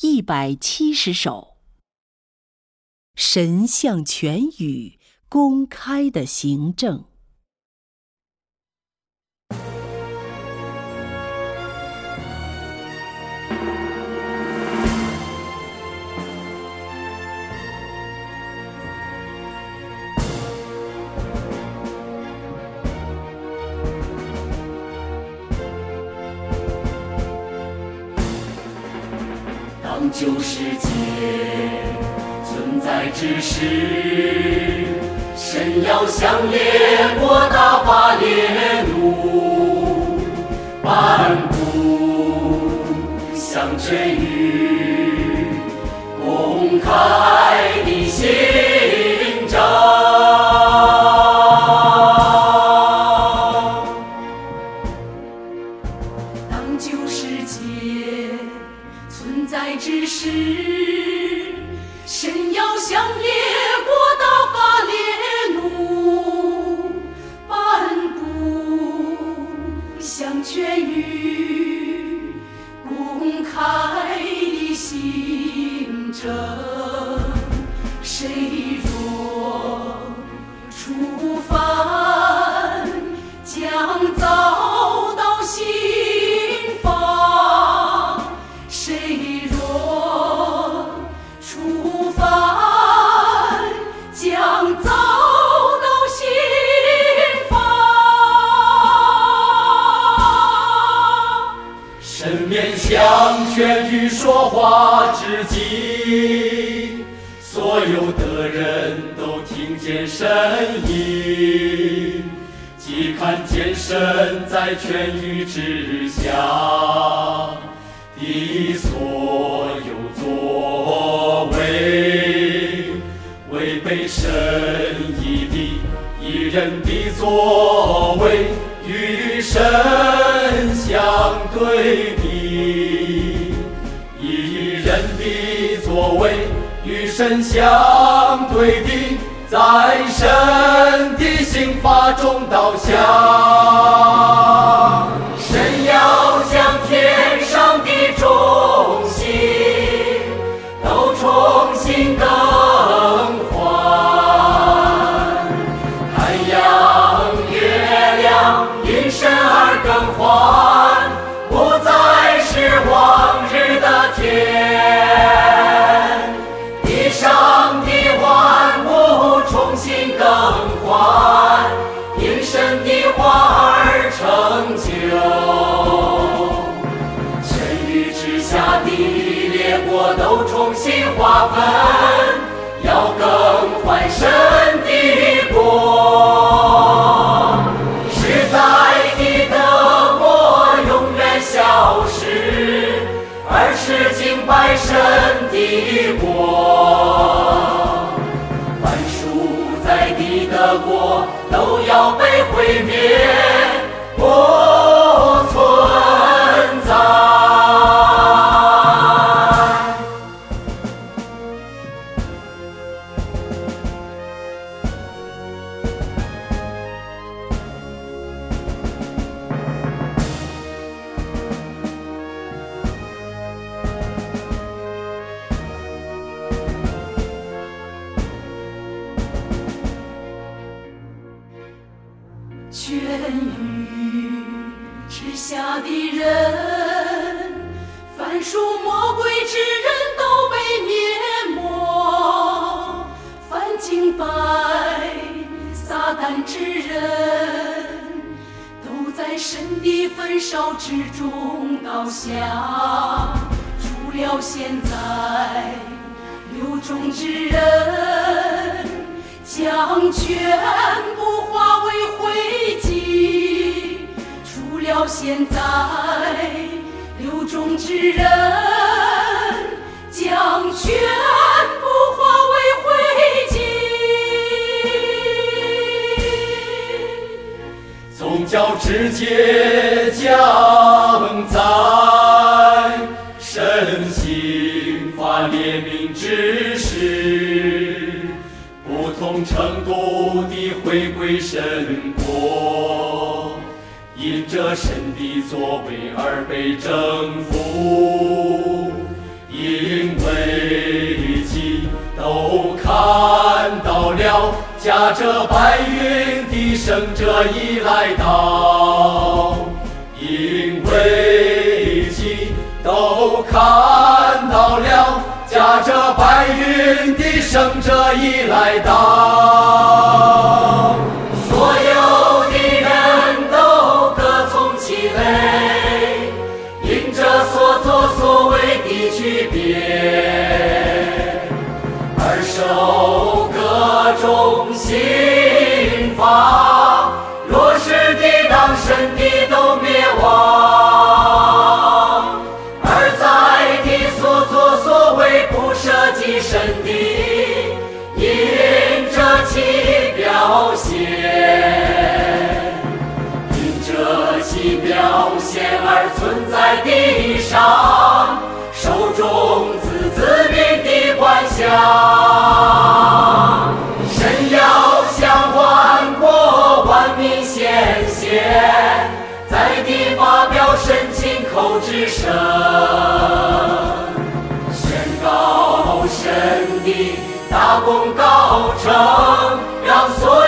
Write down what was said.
一百七十首。神像全语公开的行政。当旧世界存在之时，神要相连向全宇说话之际，所有的人都听见声音，即看见神在全宇之下的所有作为，违背神意的一人的作为，与神相对比，为与神相对的，在神的刑罚中倒下。神要你的国都要被毁灭，凡之人，都在神的焚烧之中倒下。除了现在流中之人，将全部化为灰烬。除了现在流中之人，直接降在神行发怜悯之时，不同程度地回归神国，因着神的作为而被征服，因为己都看到了，驾着白云。的圣者已来到，因为己都看到了，驾着白云的圣者已来到。因着其表现，因着其表现而存在地上，受种子子民的管辖。神要向万国万民显现，在地发表神亲口之声，功告成，让所有